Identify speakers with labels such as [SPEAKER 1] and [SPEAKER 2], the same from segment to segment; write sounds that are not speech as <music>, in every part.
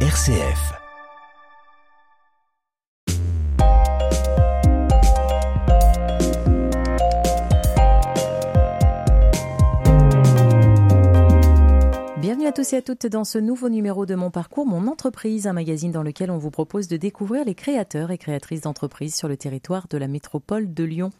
[SPEAKER 1] RCF.
[SPEAKER 2] Bienvenue à tous et à toutes dans ce nouveau numéro de Mon Parcours, Mon Entreprise, un magazine dans lequel on vous propose de découvrir les créateurs et créatrices d'entreprises sur le territoire de la métropole de Lyon.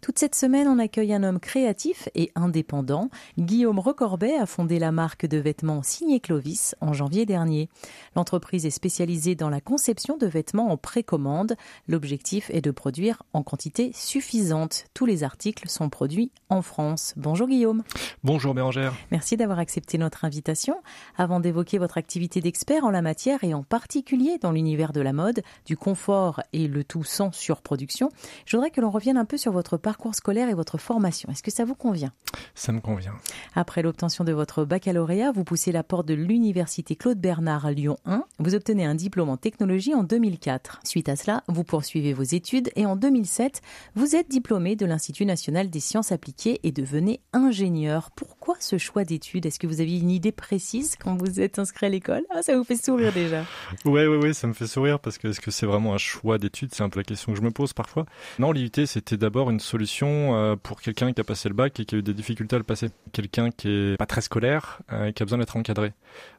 [SPEAKER 2] Toute cette semaine, on accueille un homme créatif et indépendant. Guillaume Recorbet a fondé la marque de vêtements Signé Clovis en janvier dernier. L'entreprise est spécialisée dans la conception de vêtements en précommande. L'objectif est de produire en quantité suffisante. Tous les articles sont produits en France. Bonjour Guillaume.
[SPEAKER 3] Bonjour Bérangère.
[SPEAKER 2] Merci d'avoir accepté notre invitation. Avant d'évoquer votre activité d'expert en la matière et en particulier dans l'univers de la mode, du confort et le tout sans surproduction, je voudrais que l'on revienne un peu sur votre parcours scolaire et votre formation. Est-ce que ça vous convient?
[SPEAKER 3] Ça me convient.
[SPEAKER 2] Après l'obtention de votre baccalauréat, vous poussez la porte de l'université Claude Bernard à Lyon 1. Vous obtenez un diplôme en technologie en 2004. Suite à cela, vous poursuivez vos études et en 2007, vous êtes diplômé de l'Institut national des sciences appliquées et devenez ingénieur. Pourquoi ce choix d'études? Est-ce que vous aviez une idée précise? Quand vous êtes inscrit à l'école Ah, ça vous fait sourire déjà. <laughs>
[SPEAKER 3] Ouais, ouais, ouais, ça me fait sourire parce que est-ce que c'est vraiment un choix d'études? C'est un peu la question que je me pose parfois. Non, l'IUT, c'était d'abord une solution euh, pour quelqu'un qui a passé le bac et qui a eu des difficultés à le passer. Quelqu'un qui est pas très scolaire euh, et qui a besoin d'être encadré.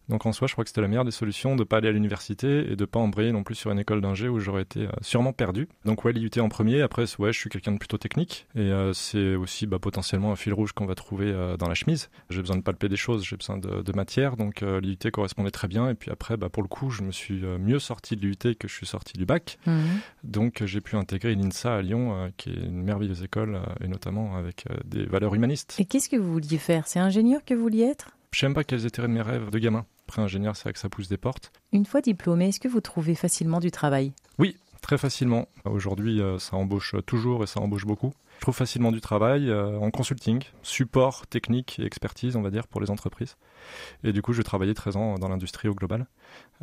[SPEAKER 3] Donc en soi, je crois que c'était la meilleure des solutions de pas aller à l'université et de pas embrayer non plus sur une école d'ingé où j'aurais été euh, sûrement perdu. Donc ouais, l'IUT en premier. Après, ouais, je suis quelqu'un de plutôt technique et euh, c'est aussi bah, potentiellement un fil rouge qu'on va trouver euh, dans la chemise. J'ai besoin de palper des choses, j'ai besoin de, de matière, donc euh, l'IUT correspondait très bien. Et puis après, bah, pour le coup, je me suis mieux sorti de l'IUT que je suis sorti du bac.
[SPEAKER 2] Mhm.
[SPEAKER 3] Donc j'ai pu intégrer l'INSA à Lyon, qui est une merveilleuse école et notamment avec des valeurs humanistes.
[SPEAKER 2] Et qu'est-ce que vous vouliez faire? C'est ingénieur que vous vouliez être?
[SPEAKER 3] Je sais même pas quels étaient mes rêves de gamin. Après ingénieur, c'est vrai que ça pousse des portes.
[SPEAKER 2] Une fois diplômé, est-ce que vous trouvez facilement du travail?
[SPEAKER 3] Très facilement. Aujourd'hui, euh, ça embauche toujours et ça embauche beaucoup. Je trouve facilement du travail euh, en consulting, support technique et expertise, on va dire, pour les entreprises. Et du coup, j'ai travaillé 13 ans dans l'industrie au global.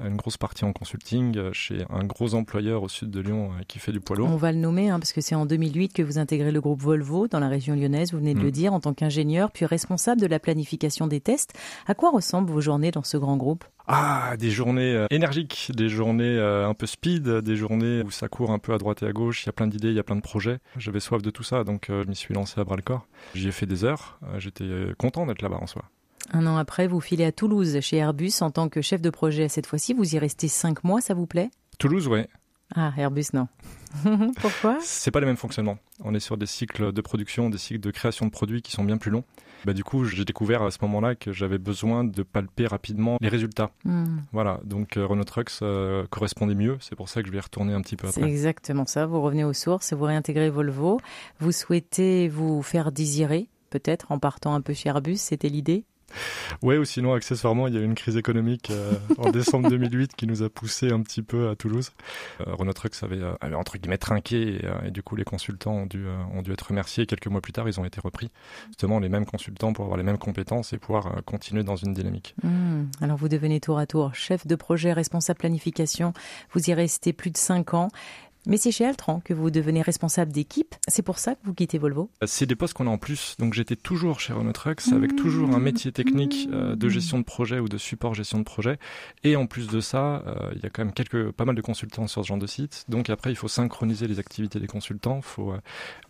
[SPEAKER 3] Une grosse partie en consulting euh, chez un gros employeur au sud de Lyon euh, qui fait du poids lourd.
[SPEAKER 2] On va le nommer hein, parce que c'est en 2008 que vous intégrez le groupe Volvo dans la région lyonnaise, vous venez de
[SPEAKER 3] Mm.
[SPEAKER 2] le dire, en tant qu'ingénieur puis responsable de la planification des tests. À quoi ressemblent vos journées dans ce grand groupe?
[SPEAKER 3] Ah, des journées euh, énergiques, des journées euh, un peu speed, des journées où ça court un peu à droite et à gauche, il y a plein d'idées, il y a plein de projets. J'avais soif de tout ça, donc euh, je m'y suis lancé à bras le corps. J'y ai fait des heures, euh, j'étais euh, content d'être là-bas en soi.
[SPEAKER 2] Un an après, vous filez à Toulouse chez Airbus en tant que chef de projet. Cette fois-ci, vous y restez cinq mois, ça vous plaît?
[SPEAKER 3] Toulouse, ouais,
[SPEAKER 2] Ah, Airbus, non. <laughs> Pourquoi?
[SPEAKER 3] C'est pas les mêmes fonctionnements. On est sur des cycles de production, des cycles de création de produits qui sont bien plus longs. Bah, du coup, j'ai découvert à ce moment-là que j'avais besoin de palper rapidement les résultats.
[SPEAKER 2] Hmm,
[SPEAKER 3] Voilà, donc euh, Renault Trucks euh, correspondait mieux. C'est pour ça que je vais y retourner un petit peu
[SPEAKER 2] C'est
[SPEAKER 3] après.
[SPEAKER 2] exactement ça. Vous revenez aux sources et vous réintégrez Volvo. Vous souhaitez vous faire désirer, peut-être, en partant un peu chez Airbus, c'était l'idée?
[SPEAKER 3] Ouais, ou sinon, accessoirement, il y a eu une crise économique euh, en décembre 2008 qui nous a poussé un petit peu à Toulouse. Euh, Renault Trucks avait, euh, avait entre guillemets trinqué et, euh, et du coup, les consultants ont dû, euh, ont dû être remerciés. Quelques mois plus tard, ils ont été repris. Justement, les mêmes consultants pour avoir les mêmes compétences et pouvoir euh, continuer dans une dynamique.
[SPEAKER 2] Hmm, Alors vous devenez tour à tour chef de projet, responsable planification. Vous y restez plus de cinq ans. Mais c'est chez Altran que vous devenez responsable d'équipe. C'est pour ça que vous quittez Volvo.
[SPEAKER 3] C'est des postes qu'on a en plus. Donc j'étais toujours chez Renault Trucks avec toujours un métier technique euh, de gestion de projet ou de support gestion de projet. Et en plus de ça, euh, il y a quand même quelques, pas mal de consultants sur ce genre de site. Donc après, il faut synchroniser les activités des consultants, il faut euh,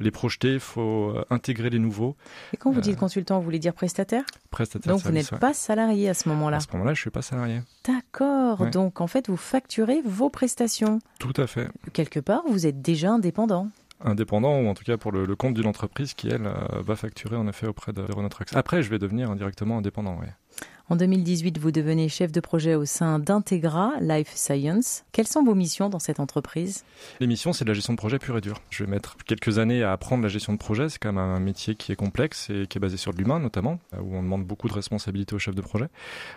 [SPEAKER 3] les projeter, il faut euh, intégrer les nouveaux
[SPEAKER 2] Et quand vous
[SPEAKER 3] Euh,
[SPEAKER 2] dites consultant, vous voulez dire prestataire?
[SPEAKER 3] prestataires
[SPEAKER 2] Donc vous n'êtes
[SPEAKER 3] ouais.
[SPEAKER 2] pas salarié à ce moment-là.
[SPEAKER 3] À ce moment-là, je suis pas salarié.
[SPEAKER 2] D'accord.
[SPEAKER 3] Ouais.
[SPEAKER 2] Donc en fait, vous facturez vos prestations.
[SPEAKER 3] Tout à fait.
[SPEAKER 2] Quelque part, vous êtes déjà indépendant.
[SPEAKER 3] Indépendant ou en tout cas pour le, compte d'une entreprise qui elle euh, va facturer en effet auprès de Renault Trucks. Après, je vais devenir indirectement indépendant. Ouais.
[SPEAKER 2] En 2018, vous devenez chef de projet au sein d'Integra Life Science. Quelles sont vos missions dans cette entreprise?
[SPEAKER 3] L'émission, c'est de la gestion de projet pure et dure. Je vais mettre quelques années à apprendre la gestion de projet. C'est quand même un métier qui est complexe et qui est basé sur de l'humain, notamment, où on demande beaucoup de responsabilités au chef de projet.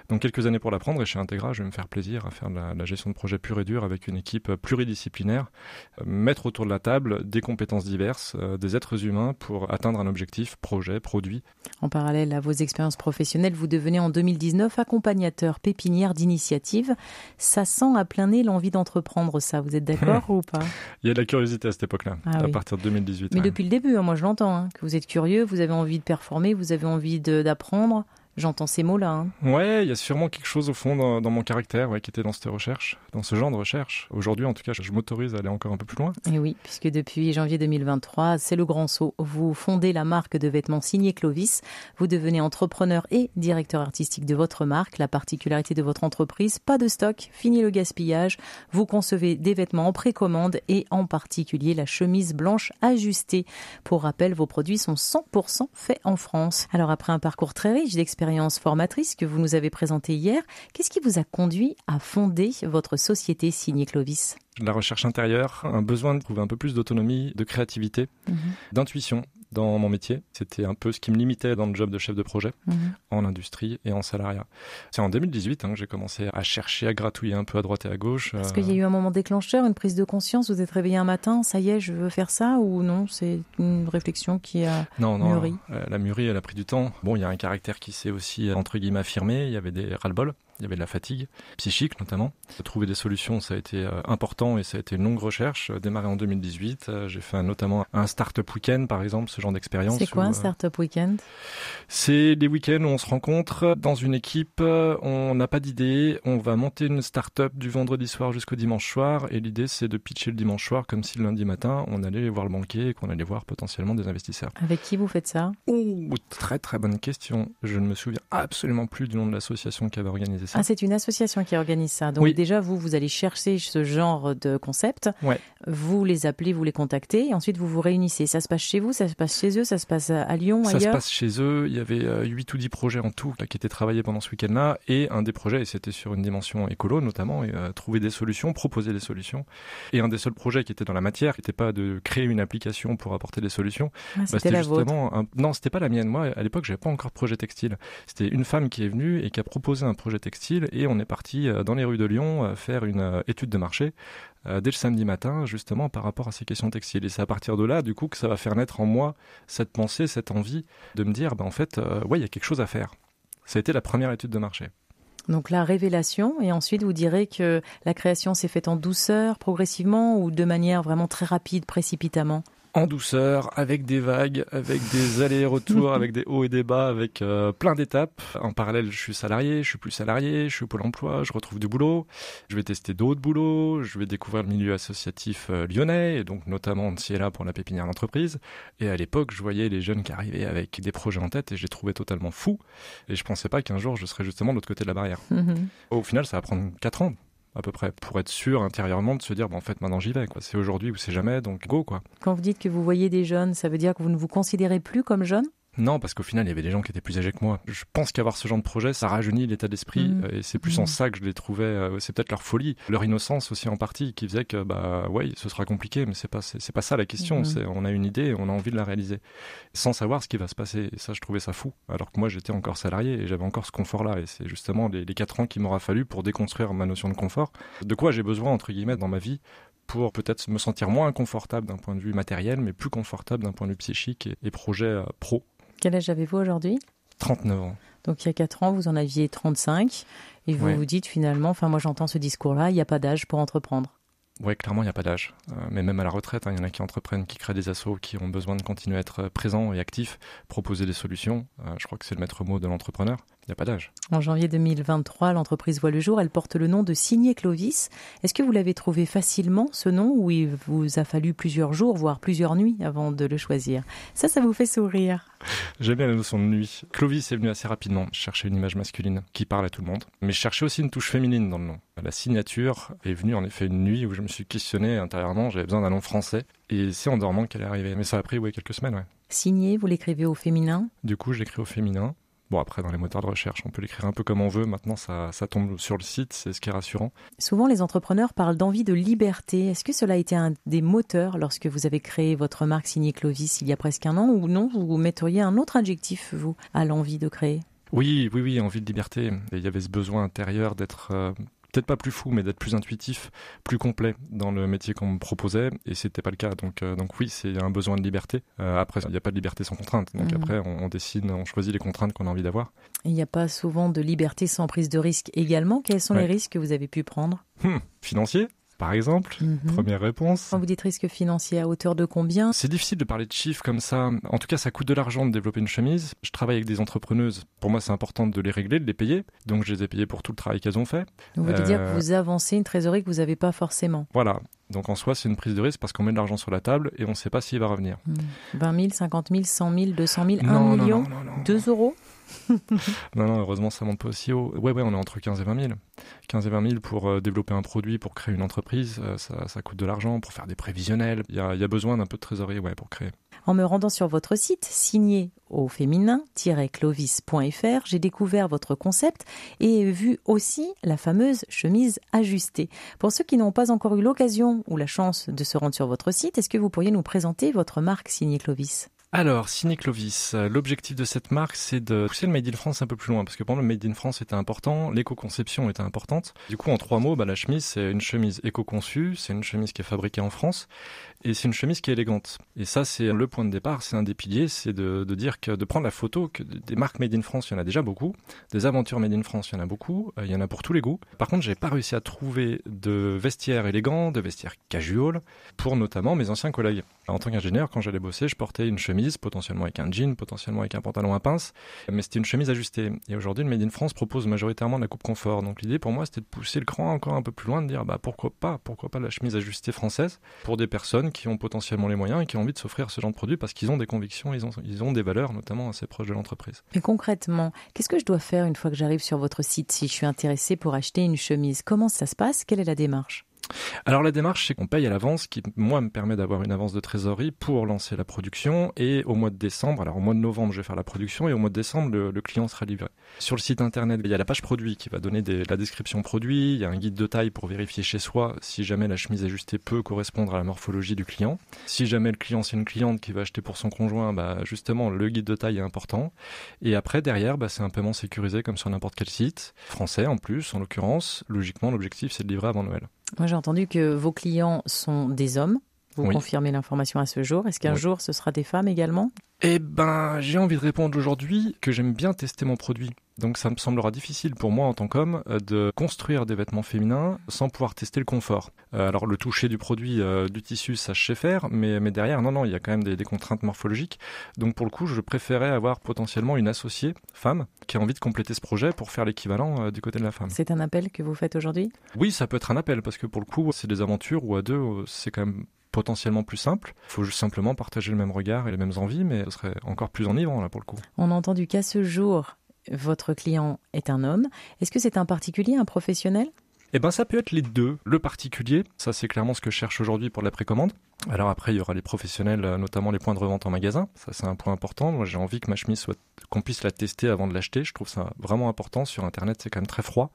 [SPEAKER 3] Donc, quelques années pour l'apprendre. Et chez Integra, je vais me faire plaisir à faire de la, de la gestion de projet pure et dure avec une équipe pluridisciplinaire. Euh, mettre autour de la table des compétences diverses, euh, des êtres humains pour atteindre un objectif, projet, produit.
[SPEAKER 2] En parallèle à vos expériences professionnelles, vous devenez en 2019 accompagnateur pépinière d'initiative. Ça sent à plein nez l'envie d'entreprendre ça. Vous êtes d'accord ou pas?
[SPEAKER 3] Il y a de la curiosité à cette époque-là,
[SPEAKER 2] Ah
[SPEAKER 3] à
[SPEAKER 2] oui.
[SPEAKER 3] partir de 2018.
[SPEAKER 2] Mais
[SPEAKER 3] ouais.
[SPEAKER 2] depuis le début, hein, moi je l'entends, hein, que vous êtes curieux, vous avez envie de performer, vous avez envie d'apprendre. J'entends ces mots-là. Hein.
[SPEAKER 3] Ouais, il y a sûrement quelque chose au fond dans, mon caractère qui était dans cette recherche, dans ce genre de recherche. Aujourd'hui, en tout cas, je, m'autorise à aller encore un peu plus loin.
[SPEAKER 2] Et oui, puisque depuis janvier 2023, c'est le grand saut. Vous fondez la marque de vêtements signés Clovis. Vous devenez entrepreneur et directeur artistique de votre marque. La particularité de votre entreprise, pas de stock, fini le gaspillage. Vous concevez des vêtements en précommande et en particulier la chemise blanche ajustée. Pour rappel, vos produits sont 100% faits en France. Alors après un parcours très riche d'expériences formatrices que vous nous avez présentées hier, qu'est-ce qui vous a conduit à fonder votre société signée Clovis?
[SPEAKER 3] La recherche intérieure, un besoin de trouver un peu plus d'autonomie, de créativité, mhm. d'intuition dans mon métier. C'était un peu ce qui me limitait dans le job de chef de projet mhm. en industrie et en salariat. C'est en 2018 hein, que j'ai commencé à chercher, à gratouiller un peu à droite et à gauche.
[SPEAKER 2] Est-ce qu'il y a eu un moment déclencheur, une prise de conscience Vous êtes réveillé un matin, ça y est, je veux faire ça ou non C'est une réflexion qui a
[SPEAKER 3] non,
[SPEAKER 2] non, mûri?
[SPEAKER 3] euh, La mûri, elle a pris du temps. Bon, il y a un caractère qui s'est aussi, entre guillemets, affirmé. Il y avait des ras-le-bol il y avait de la fatigue psychique notamment. Trouver des solutions, ça a été euh, important et ça a été une longue recherche. Euh, démarré en 2018, euh, j'ai fait notamment un startup week-end par exemple, ce genre d'expérience.
[SPEAKER 2] C'est quoi un startup week-end?
[SPEAKER 3] C'est des week-ends où on se rencontre dans une équipe, on n'a pas d'idée, on va monter une startup du vendredi soir jusqu'au dimanche soir et l'idée c'est de pitcher le dimanche soir comme si le lundi matin on allait voir le banquier et qu'on allait voir potentiellement des investisseurs.
[SPEAKER 2] Avec qui vous faites ça?
[SPEAKER 3] Très très bonne question. Je ne me souviens absolument plus du nom de l'association qui avait organisé
[SPEAKER 2] ah, c'est une association qui organise ça. Donc déjà, vous, vous allez chercher ce genre de concept. Vous les appelez, vous les contactez, et ensuite vous vous réunissez. Ça se passe chez vous, ça se passe chez eux, ça se passe à Lyon,
[SPEAKER 3] ça
[SPEAKER 2] ailleurs
[SPEAKER 3] Ça se passe chez eux. Il y avait 8 euh, ou 10 projets en tout qui étaient travaillés pendant ce week-end-là. Et un des projets, et c'était sur une dimension écolo notamment, et, euh, trouver des solutions, proposer des solutions. Et un des seuls projets qui était dans la matière, qui n'était pas de créer une application pour apporter des solutions.
[SPEAKER 2] Ah, bah, c'était justement
[SPEAKER 3] un... Non, c'était pas la mienne. Moi, à l'époque, j'avais pas encore projet textile. C'était une femme qui est venue et qui a proposé un projet textile et on est parti euh, dans les rues de Lyon euh, faire une euh, étude de marché dès le samedi matin, justement par rapport à ces questions textiles. Et c'est à partir de là, du coup, que ça va faire naître en moi cette pensée, cette envie de me dire, ben, en fait, ouais, il y a quelque chose à faire. Ça a été la première étude de marché.
[SPEAKER 2] Donc la révélation, et ensuite vous direz que la création s'est faite en douceur, progressivement, ou de manière vraiment très rapide, précipitamment?
[SPEAKER 3] En douceur, avec des vagues, avec des allers-retours, avec des hauts et des bas, avec euh, plein d'étapes. En parallèle, je suis salarié, je suis plus salarié, je suis au Pôle emploi, je retrouve du boulot, je vais tester d'autres boulots, je vais découvrir le milieu associatif euh, lyonnais, et donc notamment là pour la pépinière d'entreprise. Et à l'époque, je voyais les jeunes qui arrivaient avec des projets en tête et j'ai trouvé totalement fou. Et je pensais pas qu'un jour je serais justement de l'autre côté de la barrière. Mhm. Au final, ça va prendre 4 ans à peu près, pour être sûr intérieurement de se dire, bon, en fait, maintenant j'y vais, quoi. C'est aujourd'hui ou c'est jamais, donc go, quoi.
[SPEAKER 2] Quand vous dites que vous voyez des jeunes, ça veut dire que vous ne vous considérez plus comme jeune?
[SPEAKER 3] Non, parce qu'au final, il y avait des gens qui étaient plus âgés que moi. Je pense qu'avoir ce genre de projet, ça rajeunit l'état d'esprit. Mm. Euh, et c'est plus en mm. ça que je les trouvais. Euh, c'est peut-être leur folie, leur innocence aussi en partie, qui faisait que, bah, ouais, ce sera compliqué, mais c'est pas, c'est pas ça la question. Mm. C'est, on a une idée et on a envie de la réaliser. Sans savoir ce qui va se passer. Et ça, je trouvais ça fou. Alors que moi, j'étais encore salarié et j'avais encore ce confort-là. Et c'est justement les, les quatre ans qu'il m'aura fallu pour déconstruire ma notion de confort. De quoi j'ai besoin, entre guillemets, dans ma vie pour peut-être me sentir moins confortable d'un point de vue matériel, mais plus confortable d'un point de vue psychique et, projet euh, pro.
[SPEAKER 2] Quel âge avez-vous aujourd'hui
[SPEAKER 3] 39 ans.
[SPEAKER 2] Donc il y a 4 ans, vous en aviez 35 et vous vous dites finalement, enfin moi j'entends ce discours-là, il n'y a pas d'âge pour entreprendre.
[SPEAKER 3] Oui, clairement, il n'y a pas d'âge. Euh, mais même à la retraite, hein, il y en a qui entreprennent, qui créent des assos, qui ont besoin de continuer à être présents et actifs, proposer des solutions. Euh, je crois que c'est le maître mot de l'entrepreneur. Il n'y a pas d'âge.
[SPEAKER 2] En janvier 2023, l'entreprise voit le jour. Elle porte le nom de Signé Clovis. Est-ce que vous l'avez trouvé facilement, ce nom, ou il vous a fallu plusieurs jours, voire plusieurs nuits avant de le choisir? Ça, ça vous fait sourire
[SPEAKER 3] J'aime bien la notion de nuit. Clovis est venu assez rapidement. Je cherchais une image masculine qui parle à tout le monde. Mais je cherchais aussi une touche féminine dans le nom. La signature est venue en effet une nuit où je me suis questionné intérieurement. J'avais besoin d'un nom français. Et c'est en dormant qu'elle est arrivée. Mais ça a pris quelques semaines. Ouais.
[SPEAKER 2] Signé, vous l'écrivez au féminin?
[SPEAKER 3] Du coup, je l'écris au féminin. Bon, après, dans les moteurs de recherche, on peut l'écrire un peu comme on veut. Maintenant, ça, ça tombe sur le site, c'est ce qui est rassurant.
[SPEAKER 2] Souvent, les entrepreneurs parlent d'envie de liberté. Est-ce que cela a été un des moteurs lorsque vous avez créé votre marque signée Clovis il y a presque un an ou non Vous metteriez un autre adjectif, vous, à l'envie de créer?
[SPEAKER 3] Oui, oui, oui, envie de liberté. il y avait ce besoin intérieur d'être euh, peut-être pas plus fou, mais d'être plus intuitif, plus complet dans le métier qu'on me proposait, et c'était pas le cas. Donc, euh, donc oui, c'est un besoin de liberté. Euh, après, il n'y a pas de liberté sans contrainte. Donc mhm. après, on, décide, on choisit les contraintes qu'on a envie d'avoir.
[SPEAKER 2] Il n'y a pas souvent de liberté sans prise de risque également? Quels sont les risques que vous avez pu prendre?
[SPEAKER 3] Hmm, Financier par exemple.
[SPEAKER 2] Mhm.
[SPEAKER 3] Première réponse.
[SPEAKER 2] Quand vous dites risque financier à hauteur de combien?
[SPEAKER 3] C'est difficile de parler de chiffres comme ça. En tout cas, ça coûte de l'argent de développer une chemise. Je travaille avec des entrepreneuses. Pour moi, c'est important de les régler, de les payer. Donc, je les ai payées pour tout le travail qu'elles ont fait.
[SPEAKER 2] Vous voulez dire que
[SPEAKER 3] Euh,
[SPEAKER 2] vous avancez une trésorerie que vous n'avez pas forcément?
[SPEAKER 3] Voilà. Donc, en soi, c'est une prise de risque parce qu'on met de l'argent sur la table et on ne sait pas s'il va revenir.
[SPEAKER 2] Hmm. 20 000, 50 000, 100 000, 200 000, 1
[SPEAKER 3] non, non,
[SPEAKER 2] million?
[SPEAKER 3] non, non, non.
[SPEAKER 2] 2 euros? <laughs>
[SPEAKER 3] Non, non, heureusement, ça monte pas aussi haut. Ouais, ouais, on est entre 15 et 20 000. 15 et 20 000 pour euh, développer un produit, pour créer une entreprise, euh, ça, ça coûte de l'argent, pour faire des prévisionnels. Il y a, y a besoin d'un peu de trésorerie, ouais, pour créer.
[SPEAKER 2] En me rendant sur votre site, signé au féminin-clovis.fr, j'ai découvert votre concept et vu aussi la fameuse chemise ajustée. Pour ceux qui n'ont pas encore eu l'occasion ou la chance de se rendre sur votre site, est-ce que vous pourriez nous présenter votre marque signée Clovis?
[SPEAKER 3] Alors, Ciné Clovis, euh, l'objectif de cette marque, c'est de pousser le Made in France un peu plus loin, parce que pendant le Made in France était important, l'éco-conception était importante. Du coup, en trois mots, bah, la chemise, c'est une chemise éco-conçue, c'est une chemise qui est fabriquée en France, et c'est une chemise qui est élégante. Et ça, c'est le point de départ, c'est un des piliers, c'est de, dire que de prendre la photo, que des marques Made in France, il y en a déjà beaucoup, des aventures Made in France, il y en a beaucoup, euh, il y en a pour tous les goûts. Par contre, j'ai pas réussi à trouver de vestiaires élégants, de vestiaires casual, pour notamment mes anciens collègues. En tant qu'ingénieur, quand j'allais bosser, je portais une chemise, potentiellement avec un jean, potentiellement avec un pantalon à pince, mais c'était une chemise ajustée. Et aujourd'hui, le Made in France propose majoritairement de la coupe confort. Donc l'idée pour moi, c'était de pousser le cran encore un peu plus loin, de dire bah pourquoi pas, pourquoi pas la chemise ajustée française pour des personnes qui ont potentiellement les moyens et qui ont envie de s'offrir ce genre de produit parce qu'ils ont des convictions, ils ont, ils ont des valeurs, notamment assez proches de l'entreprise.
[SPEAKER 2] Mais concrètement, qu'est-ce que je dois faire une fois que j'arrive sur votre site si je suis intéressé pour acheter une chemise? Comment ça se passe? Quelle est la démarche?
[SPEAKER 3] Alors la démarche, c'est qu'on paye à l'avance, qui moi me permet d'avoir une avance de trésorerie pour lancer la production. Et au mois de décembre, alors au mois de novembre, je vais faire la production et au mois de décembre, le, client sera livré. Sur le site internet, il y a la page produit qui va donner la description produit. Il y a un guide de taille pour vérifier chez soi si jamais la chemise ajustée peut correspondre à la morphologie du client. Si jamais le client c'est une cliente qui va acheter pour son conjoint, bah justement le guide de taille est important. Et après derrière, bah, c'est un paiement sécurisé comme sur n'importe quel site français en plus, en l'occurrence. Logiquement, l'objectif c'est de livrer avant Noël.
[SPEAKER 2] Moi, j'ai entendu que vos clients sont des hommes. Vous
[SPEAKER 3] Oui.
[SPEAKER 2] confirmez l'information à ce jour. Est-ce qu'un
[SPEAKER 3] Oui.
[SPEAKER 2] jour, ce sera des femmes également?
[SPEAKER 3] Eh ben, j'ai envie de répondre aujourd'hui que j'aime bien tester mon produit. Donc ça me semblera difficile pour moi en tant qu'homme euh, de construire des vêtements féminins sans pouvoir tester le confort. Euh, alors le toucher du produit, euh, du tissu, ça je sais faire, mais, mais derrière, non, non, il y a quand même des, des contraintes morphologiques. Donc pour le coup, je préférais avoir potentiellement une associée, femme, qui a envie de compléter ce projet pour faire l'équivalent euh, du côté de la femme.
[SPEAKER 2] C'est un appel que vous faites aujourd'hui?
[SPEAKER 3] Oui, ça peut être un appel, parce que pour le coup, c'est des aventures où à deux, c'est quand même potentiellement plus simple. Il faut juste simplement partager le même regard et les mêmes envies, mais ce serait encore plus enivrant là pour le coup.
[SPEAKER 2] On a entendu qu'à ce jour, votre client est un homme. Est-ce que c'est un particulier, un professionnel?
[SPEAKER 3] Eh ben ça peut être les deux. Le particulier, ça c'est clairement ce que je cherche aujourd'hui pour la précommande. Alors après, il y aura les professionnels, euh, notamment les points de revente en magasin. Ça c'est un point important. Moi j'ai envie que ma chemise soit qu'on puisse la tester avant de l'acheter. Je trouve ça vraiment important. Sur internet, c'est quand même très froid.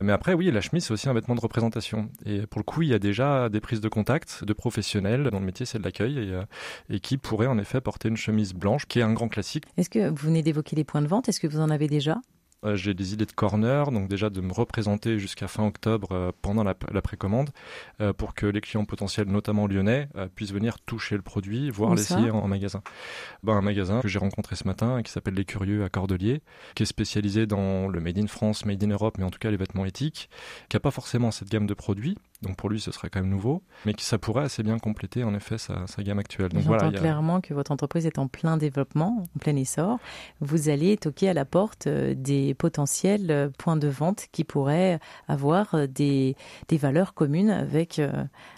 [SPEAKER 3] Mais après, oui, la chemise c'est aussi un vêtement de représentation. Et pour le coup, il y a déjà des prises de contact de professionnels dont le métier c'est de l'accueil et, euh, et qui pourraient en effet porter une chemise blanche, qui est un grand classique.
[SPEAKER 2] Est-ce que vous venez d'évoquer les points de vente? Est-ce que vous en avez déjà?
[SPEAKER 3] J'ai des idées de corner, donc déjà de me représenter jusqu'à fin octobre euh, pendant la, la précommande euh, pour que les clients potentiels, notamment lyonnais, euh, puissent venir toucher le produit,
[SPEAKER 2] ça
[SPEAKER 3] l'essayer en, en magasin. Ben, un magasin que j'ai rencontré ce matin qui s'appelle Les Curieux à Cordeliers, qui est spécialisé dans le Made in France, Made in Europe, mais en tout cas les vêtements éthiques, qui n'a pas forcément cette gamme de produits, donc pour lui ce serait quand même nouveau, mais ça pourrait assez bien compléter en effet sa, sa gamme actuelle. Donc
[SPEAKER 2] J'entends
[SPEAKER 3] voilà, a-
[SPEAKER 2] clairement que votre entreprise est en plein développement, en plein essor. Vous allez toquer à la porte euh, des potentiels euh, points de vente qui pourraient avoir euh, des, des valeurs communes avec, euh,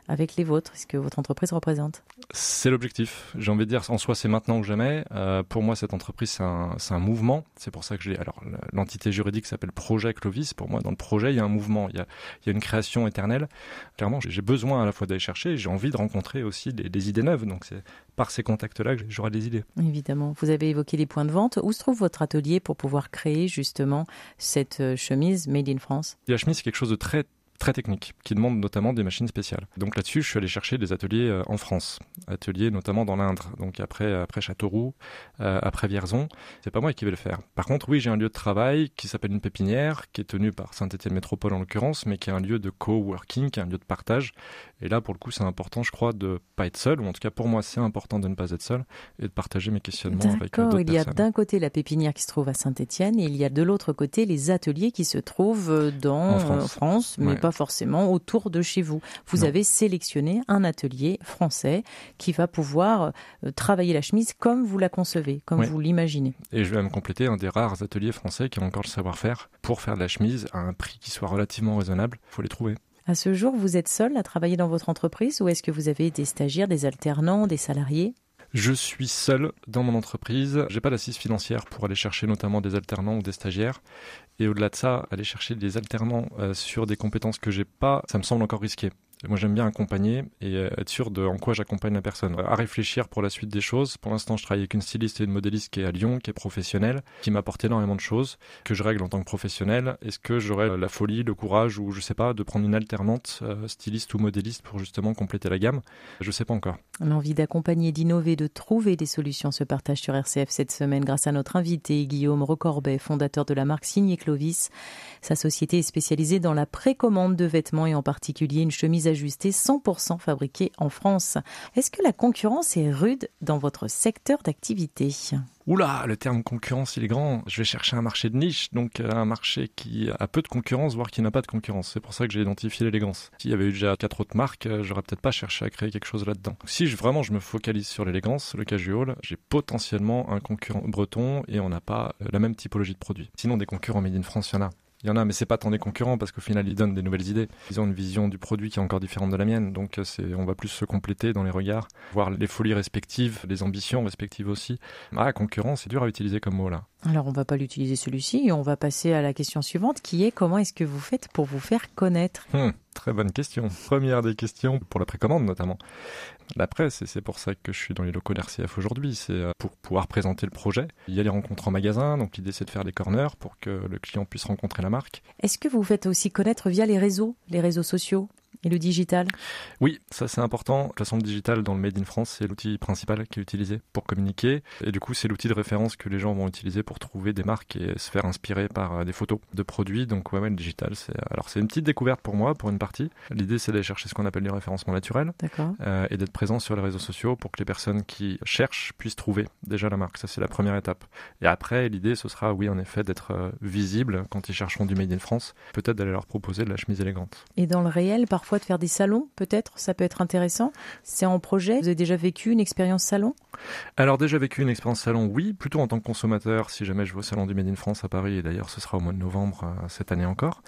[SPEAKER 2] avec les vôtres, ce que votre entreprise représente.
[SPEAKER 3] C'est l'objectif. J'ai envie de dire, en soi, c'est maintenant ou jamais. Euh, pour moi, cette entreprise, c'est un, mouvement. C'est pour ça que j'ai. Alors, l'entité juridique s'appelle Projet Clovis. Pour moi, dans le projet, il y a un mouvement. Il y a, il y a une création éternelle. Clairement, j'ai besoin à la fois d'aller chercher. et J'ai envie de rencontrer aussi des, des idées neuves. Donc, c'est par ces contacts-là que j'aurai des idées.
[SPEAKER 2] Évidemment. Vous avez évoqué les points de vente. Où se trouve votre atelier pour pouvoir créer justement cette euh, chemise Made in France?
[SPEAKER 3] La chemise, c'est quelque chose de très très technique, qui demande notamment des machines spéciales. Donc là-dessus, je suis allé chercher des ateliers euh, en France, ateliers notamment dans l'Indre, donc après après Châteauroux, euh, après Vierzon. C'est pas moi qui vais le faire. Par contre, oui, j'ai un lieu de travail qui s'appelle une pépinière, qui est tenu par Saint-Étienne Métropole en l'occurrence, mais qui est un lieu de coworking, qui est un lieu de partage. Et là, pour le coup, c'est important, je crois, de pas être seul, ou en tout cas pour moi, c'est important de ne pas être seul et de partager mes questionnements avec
[SPEAKER 2] D'accord,
[SPEAKER 3] d'autres
[SPEAKER 2] il y a d'un côté la pépinière qui se trouve à Saint-Étienne et il y a de l'autre côté les ateliers qui se trouvent euh, dans
[SPEAKER 3] En France.
[SPEAKER 2] euh, mais
[SPEAKER 3] Ouais.
[SPEAKER 2] pas pas forcément autour de chez vous. Vous avez sélectionné un atelier français qui va pouvoir euh, travailler la chemise comme vous la concevez, comme vous l'imaginez.
[SPEAKER 3] Et je vais me compléter un des rares ateliers français qui a encore le savoir-faire pour faire de la chemise à un prix qui soit relativement raisonnable. Il faut les trouver.
[SPEAKER 2] À ce jour, vous êtes seul à travailler dans votre entreprise ou est-ce que vous avez des stagiaires, des alternants, des salariés?
[SPEAKER 3] Je suis seul dans mon entreprise. J'ai pas d'assise financière pour aller chercher notamment des alternants ou des stagiaires. Et au-delà de ça, aller chercher des alternants euh, sur des compétences que j'ai pas, ça me semble encore risqué. Moi, j'aime bien accompagner et euh, être sûr de en quoi j'accompagne la personne. À réfléchir pour la suite des choses. Pour l'instant, je travaille avec une styliste et une modéliste qui est à Lyon, qui est professionnelle, qui m'apporte énormément de choses que je règle en tant que professionnel. Est-ce que j'aurais la folie, le courage ou je sais pas de prendre une alternante euh, styliste ou modéliste pour justement compléter la gamme? Je sais pas encore.
[SPEAKER 2] L'envie d'accompagner, d'innover, de trouver des solutions se partage sur RCF cette semaine grâce à notre invité Guillaume Recorbet, fondateur de la marque Signé Clovis. Sa société est spécialisée dans la précommande de vêtements et en particulier une chemise ajustée 100% fabriquée en France. Est-ce que la concurrence est rude dans votre secteur d'activité?
[SPEAKER 3] Oula, le terme concurrence, il est grand. Je vais chercher un marché de niche, donc euh, un marché qui a peu de concurrence, voire qui n'a pas de concurrence. C'est pour ça que j'ai identifié l'élégance. S'il y avait eu déjà quatre autres marques, euh, j'aurais peut-être pas cherché à créer quelque chose là-dedans. Si vraiment je me focalise sur l'élégance, le casual, j'ai potentiellement un concurrent breton et on n'a pas euh, la même typologie de produit. Sinon, des concurrents made in France, il y en a. Il y en a, mais c'est pas tant des concurrents parce qu'au final, ils donnent des nouvelles idées. Ils ont une vision du produit qui est encore différente de la mienne. Donc, c'est, on va plus se compléter dans les regards, voir les folies respectives, les ambitions respectives aussi. Ah, concurrent, c'est dur à utiliser comme mot là.
[SPEAKER 2] Alors, on va pas l'utiliser celui-ci on va passer à la question suivante qui est comment est-ce que vous faites pour vous faire connaître?
[SPEAKER 3] Hum, Très bonne question. Première des questions pour la précommande notamment. La presse, et c'est pour ça que je suis dans les locaux d'RCF aujourd'hui, c'est euh, pour pouvoir présenter le projet. Il y a les rencontres en magasin, donc l'idée c'est de faire des corners pour que le client puisse rencontrer la marque.
[SPEAKER 2] Est-ce que vous faites aussi connaître via les réseaux, les réseaux sociaux? Et le digital?
[SPEAKER 3] Oui, ça c'est important. De toute façon, le digital dans le Made in France, c'est l'outil principal qui est utilisé pour communiquer. Et du coup, c'est l'outil de référence que les gens vont utiliser pour trouver des marques et se faire inspirer par euh, des photos de produits. Donc ouais, ouais le digital, c'est alors c'est une petite découverte pour moi, pour une partie. L'idée, c'est d'aller chercher ce qu'on appelle du référencement naturel euh, et d'être présent sur les réseaux sociaux pour que les personnes qui cherchent puissent trouver déjà la marque. Ça, c'est la première étape. Et après, l'idée, ce sera, oui, en effet, d'être euh, visible quand ils chercheront du Made in France. Peut-être d'aller leur proposer de la chemise élégante.
[SPEAKER 2] Et dans le réel, parfois de faire des salons, peut-être Ça peut être intéressant. C'est en projet. Vous avez déjà vécu une expérience salon?
[SPEAKER 3] Alors, déjà vécu une expérience salon, oui, plutôt en tant que consommateur, si jamais je vais au salon du Made in France à Paris, et d'ailleurs ce sera au mois de novembre euh, cette année encore,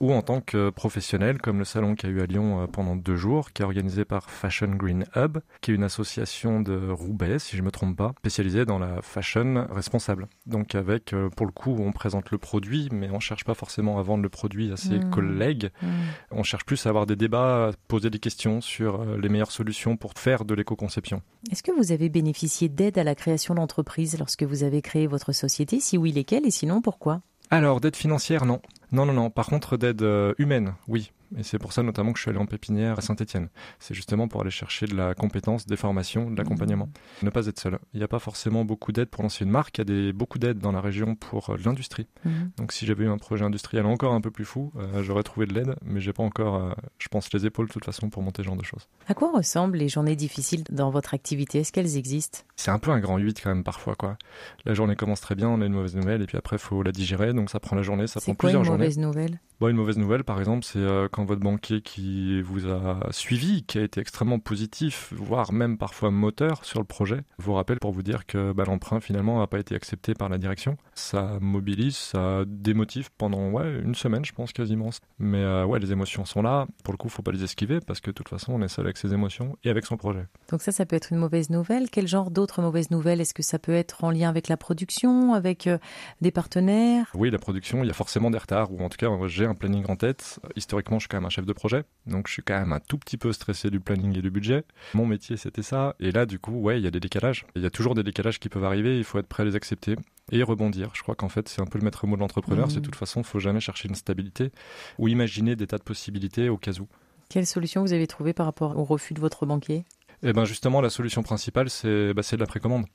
[SPEAKER 3] ou en tant que professionnel, comme le salon qui a eu à Lyon euh, pendant deux jours, qui est organisé par Fashion Green Hub, qui est une association de Roubaix, si je ne me trompe pas, spécialisée dans la fashion responsable. Donc avec, euh, pour le coup, on présente le produit, mais on cherche pas forcément à vendre le produit à ses mmh. collègues. Mmh. On cherche plus à avoir des débats, poser des questions sur euh, les meilleures solutions pour faire de l'éco-conception.
[SPEAKER 2] Est-ce que vous avez bénéficié d'aide à la création d'entreprise lorsque vous avez créé votre société? Si oui, lesquelles? Et sinon, pourquoi?
[SPEAKER 3] Alors, d'aide financière, non. Non, non, non. Par contre, d'aide euh, humaine, oui. Et c'est pour ça notamment que je suis allé en pépinière à Saint-Etienne. C'est justement pour aller chercher de la compétence, des formations, de l'accompagnement. Mmh. Ne pas être seul. Il n'y a pas forcément beaucoup d'aide pour lancer une marque. Il y a des, beaucoup d'aide dans la région pour euh, l'industrie. Mmh. Donc si j'avais eu un projet industriel encore un peu plus fou, euh, j'aurais trouvé de l'aide, mais j'ai pas encore, euh, je pense, les épaules de toute façon pour monter ce genre de choses.
[SPEAKER 2] À quoi ressemblent les journées difficiles dans votre activité? Est-ce qu'elles existent?
[SPEAKER 3] C'est un peu un grand 8 quand même parfois. quoi. La journée commence très bien, on a une mauvaise nouvelle, et puis après, il faut la digérer. Donc ça prend la journée, ça prend
[SPEAKER 2] quoi,
[SPEAKER 3] plusieurs
[SPEAKER 2] une
[SPEAKER 3] journées.
[SPEAKER 2] Mauvaise nouvelle?
[SPEAKER 3] Bon, une mauvaise nouvelle, par exemple, c'est quand votre banquier qui vous a suivi, qui a été extrêmement positif, voire même parfois moteur sur le projet, vous rappelle pour vous dire que bah, l'emprunt finalement n'a pas été accepté par la direction. Ça mobilise, ça démotive pendant ouais, une semaine, je pense quasiment. Mais euh, ouais, les émotions sont là. Pour le coup, faut pas les esquiver parce que de toute façon, on est seul avec ses émotions et avec son projet.
[SPEAKER 2] Donc ça, ça peut être une mauvaise nouvelle. Quel genre d'autres mauvaises nouvelles? Est-ce que ça peut être en lien avec la production, avec euh, des partenaires?
[SPEAKER 3] Oui, la production, il y a forcément des retards, ou en tout cas, j'ai un planning en tête. Historiquement, je suis quand même un chef de projet. Donc je suis quand même un tout petit peu stressé du planning et du budget. Mon métier c'était ça. Et là du coup, ouais, il y a des décalages. Il y a toujours des décalages qui peuvent arriver, il faut être prêt à les accepter et rebondir. Je crois qu'en fait c'est un peu le maître mot de l'entrepreneur, c'est de mmh. toute façon, il faut jamais chercher une stabilité ou imaginer des tas de possibilités au cas où.
[SPEAKER 2] Quelle solution vous avez trouvé par rapport au refus de votre banquier?
[SPEAKER 3] Eh ben justement, la solution principale, c'est bah, de la précommande.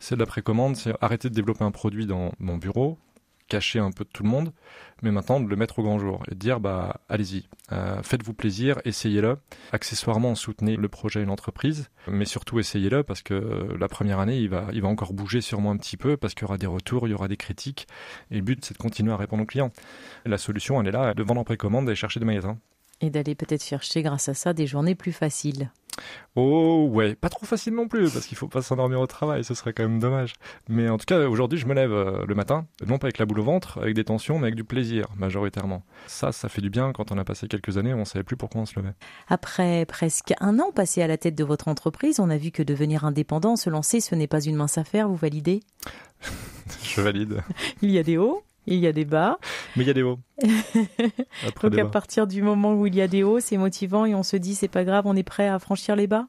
[SPEAKER 3] C'est de la précommande, c'est arrêter de développer un produit dans mon bureau, cacher un peu de tout le monde, mais maintenant de le mettre au grand jour et de dire bah allez-y, euh, faites-vous plaisir, essayez-le. Accessoirement, soutenez le projet et l'entreprise, mais surtout essayez-le parce que euh, la première année, il va, il va encore bouger sûrement un petit peu parce qu'il y aura des retours, il y aura des critiques, et le but c'est de continuer à répondre aux clients. La solution, elle est là, de vendre en précommande et chercher des magasins.
[SPEAKER 2] Et d'aller peut-être chercher grâce à ça des journées plus faciles.
[SPEAKER 3] Oh ouais, pas trop facile non plus, parce qu'il faut pas s'endormir au travail, ce serait quand même dommage. Mais en tout cas, aujourd'hui, je me lève euh, le matin, non pas avec la boule au ventre, avec des tensions, mais avec du plaisir, majoritairement. Ça, ça fait du bien quand on a passé quelques années, on savait plus pourquoi on se levait.
[SPEAKER 2] Après presque un an passé à la tête de votre entreprise, on a vu que devenir indépendant, se lancer, ce n'est pas une mince affaire, vous validez? <laughs>
[SPEAKER 3] Je valide.
[SPEAKER 2] Il y a des hauts, il y a des bas.
[SPEAKER 3] Mais il y a des hauts. <laughs>
[SPEAKER 2] Donc à partir du moment où il y a des hauts, c'est motivant et on se dit c'est pas grave, on est prêt à franchir les bas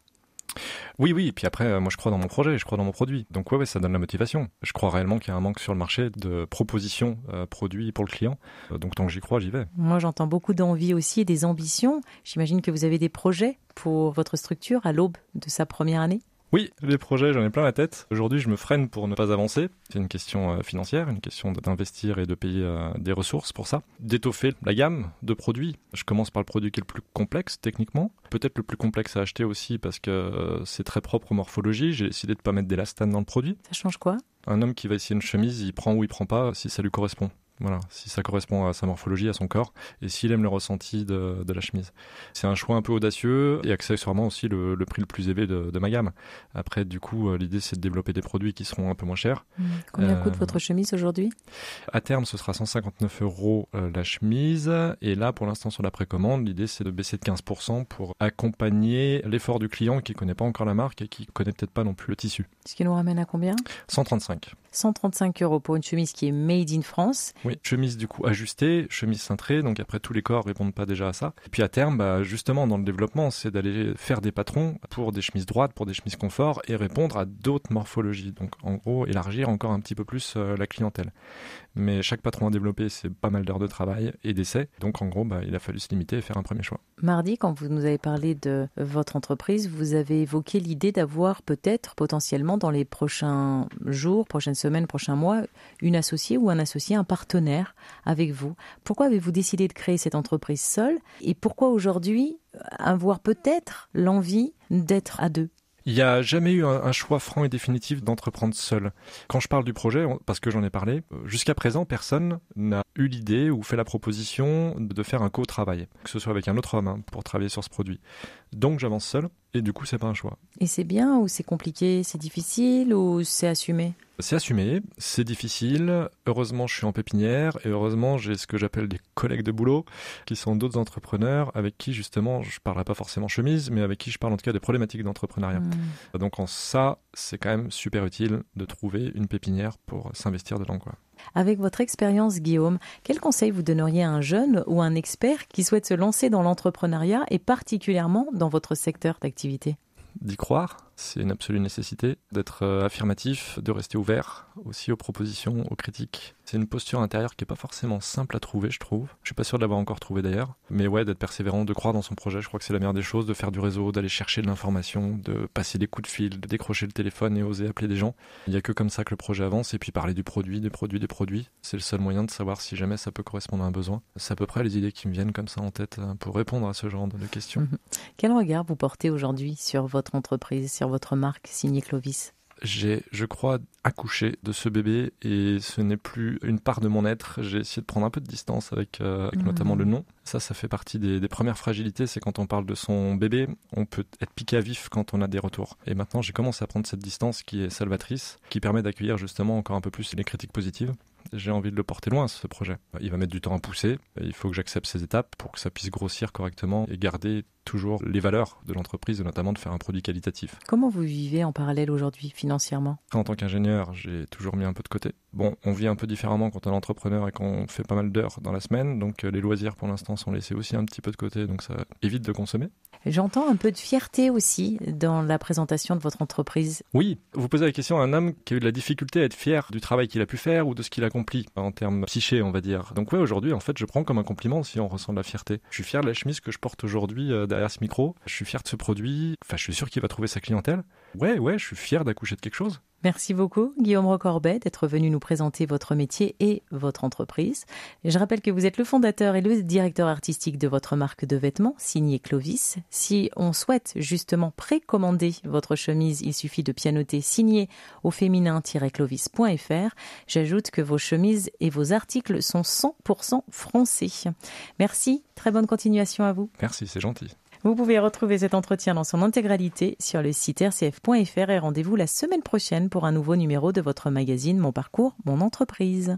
[SPEAKER 3] oui, oui, et puis après, euh, moi je crois dans mon projet, je crois dans mon produit. Donc ouais, ouais ça donne la motivation. Je crois réellement qu'il y a un manque sur le marché de propositions euh, produits pour le client. Euh, donc tant que j'y crois, j'y vais.
[SPEAKER 2] Moi j'entends beaucoup d'envie aussi et des ambitions. J'imagine que vous avez des projets pour votre structure à l'aube de sa première année
[SPEAKER 3] oui, les projets, j'en ai plein la tête. Aujourd'hui, je me freine pour ne pas avancer. C'est une question euh, financière, une question d'investir et de payer euh, des ressources pour ça. D'étoffer la gamme de produits. Je commence par le produit qui est le plus complexe techniquement. Peut-être le plus complexe à acheter aussi parce que euh, c'est très propre aux morphologies. J'ai décidé de ne pas mettre d'élastane dans le produit.
[SPEAKER 2] Ça change quoi?
[SPEAKER 3] Un homme qui va essayer une chemise, il prend ou il prend pas si ça lui correspond. Voilà, si ça correspond à sa morphologie, à son corps, et s'il aime le ressenti de, la chemise. C'est un choix un peu audacieux et accessoirement aussi le, prix le plus élevé de, ma gamme. Après, du coup, euh, l'idée c'est de développer des produits qui seront un peu moins chers.
[SPEAKER 2] Mmh. Combien coûte euh, votre chemise aujourd'hui?
[SPEAKER 3] À terme, ce sera 159 euros euh, la chemise. Et là, pour l'instant, sur la précommande, l'idée c'est de baisser de 15% pour accompagner l'effort du client qui connaît pas encore la marque et qui connaît peut-être pas non plus le tissu.
[SPEAKER 2] Ce qui nous ramène à combien?
[SPEAKER 3] 135.
[SPEAKER 2] 135 euros pour une chemise qui est made in France.
[SPEAKER 3] Oui, chemise du coup ajustée, chemise cintrée, donc après tous les corps répondent pas déjà à ça. Puis à terme, bah, justement dans le développement, c'est d'aller faire des patrons pour des chemises droites, pour des chemises confort et répondre à d'autres morphologies. Donc en gros, élargir encore un petit peu plus euh, la clientèle. Mais chaque patron à développer, c'est pas mal d'heures de travail et d'essais. Donc en gros, bah, il a fallu se limiter et faire un premier choix.
[SPEAKER 2] Mardi, quand vous nous avez parlé de votre entreprise, vous avez évoqué l'idée d'avoir peut-être potentiellement dans les prochains jours, prochaines semaines, prochains mois, une associée ou un associé, un partenaire avec vous. Pourquoi avez-vous décidé de créer cette entreprise seule et pourquoi aujourd'hui avoir peut-être l'envie d'être à deux?
[SPEAKER 3] Il n'y a jamais eu un, choix franc et définitif d'entreprendre seul. Quand je parle du projet, parce que j'en ai parlé, euh, jusqu'à présent, personne n'a eu l'idée ou fait la proposition de faire un co-travail, que ce soit avec un autre homme hein, pour travailler sur ce produit. Donc j'avance seul et du coup c'est pas un choix.
[SPEAKER 2] Et c'est bien ou c'est compliqué, c'est difficile ou c'est assumé?
[SPEAKER 3] C'est assumé, c'est difficile. Heureusement, je suis en pépinière et heureusement, j'ai ce que j'appelle des collègues de boulot qui sont d'autres entrepreneurs avec qui, justement, je parlerai pas forcément chemise, mais avec qui je parle en tout cas des problématiques d'entrepreneuriat. Hmm. Donc, en ça, c'est quand même super utile de trouver une pépinière pour s'investir dedans, quoi.
[SPEAKER 2] Avec votre expérience, Guillaume, quel conseil vous donneriez à un jeune ou un expert qui souhaite se lancer dans l'entrepreneuriat et particulièrement dans votre secteur d'activité?
[SPEAKER 3] D'y croire, c'est une absolue nécessité d'être euh, affirmatif, de rester ouvert aussi aux propositions, aux critiques. C'est une posture intérieure qui est pas forcément simple à trouver, je trouve. Je suis pas sûr de l'avoir encore trouvé d'ailleurs. Mais ouais, d'être persévérant, de croire dans son projet, je crois que c'est la meilleure des choses, de faire du réseau, d'aller chercher de l'information, de passer des coups de fil, de décrocher le téléphone et oser appeler des gens. Il y a que comme ça que le projet avance et puis parler du produit, des produits, des produits. C'est le seul moyen de savoir si jamais ça peut correspondre à un besoin. C'est à peu près les idées qui me viennent comme ça en tête euh, pour répondre à ce genre de questions. <laughs>
[SPEAKER 2] Quel regard vous portez aujourd'hui sur votre entreprise, votre marque signée Clovis
[SPEAKER 3] j'ai, je crois, accouché de ce bébé et ce n'est plus une part de mon être. J'ai essayé de prendre un peu de distance avec, euh, mmh. notamment le nom. Ça, ça fait partie des, des premières fragilités. C'est quand on parle de son bébé, on peut être piqué à vif quand on a des retours. Et maintenant, j'ai commencé à prendre cette distance qui est salvatrice, qui permet d'accueillir justement encore un peu plus les critiques positives j'ai envie de le porter loin, ce projet. Il va mettre du temps à pousser. Il faut que j'accepte ces étapes pour que ça puisse grossir correctement et garder toujours les valeurs de l'entreprise, notamment de faire un produit qualitatif.
[SPEAKER 2] Comment vous vivez en parallèle aujourd'hui financièrement?
[SPEAKER 3] En tant qu'ingénieur, j'ai toujours mis un peu de côté. Bon, on vit un peu différemment quand on est entrepreneur et qu'on fait pas mal d'heures dans la semaine, donc euh, les loisirs pour l'instant sont laissés aussi un petit peu de côté, donc ça évite de consommer.
[SPEAKER 2] J'entends un peu de fierté aussi dans la présentation de votre entreprise.
[SPEAKER 3] Oui, vous posez la question à un homme qui a eu de la difficulté à être fier du travail qu'il a pu faire ou de ce qu'il accomplit en termes psyché, on va dire. Donc ouais, aujourd'hui, en fait, je prends comme un compliment si on ressent de la fierté. Je suis fier de la chemise que je porte aujourd'hui euh, derrière ce micro. Je suis fier de ce produit. Enfin, je suis sûr qu'il va trouver sa clientèle. Ouais, ouais, je suis fier d'accoucher de quelque chose.
[SPEAKER 2] Merci beaucoup, Guillaume Rocorbet, d'être venu nous présenter votre métier et votre entreprise. je rappelle que vous êtes le fondateur et le directeur artistique de votre marque de vêtements, signée Clovis. Si on souhaite justement précommander votre chemise, il suffit de pianoter signé au féminin-clovis.fr. J'ajoute que vos chemises et vos articles sont 100% français. Merci, très bonne continuation à vous.
[SPEAKER 3] Merci, c'est gentil.
[SPEAKER 2] Vous pouvez retrouver cet entretien dans son intégralité sur le site rcf.fr et rendez-vous la semaine prochaine pour un nouveau numéro de votre magazine Mon parcours, mon entreprise.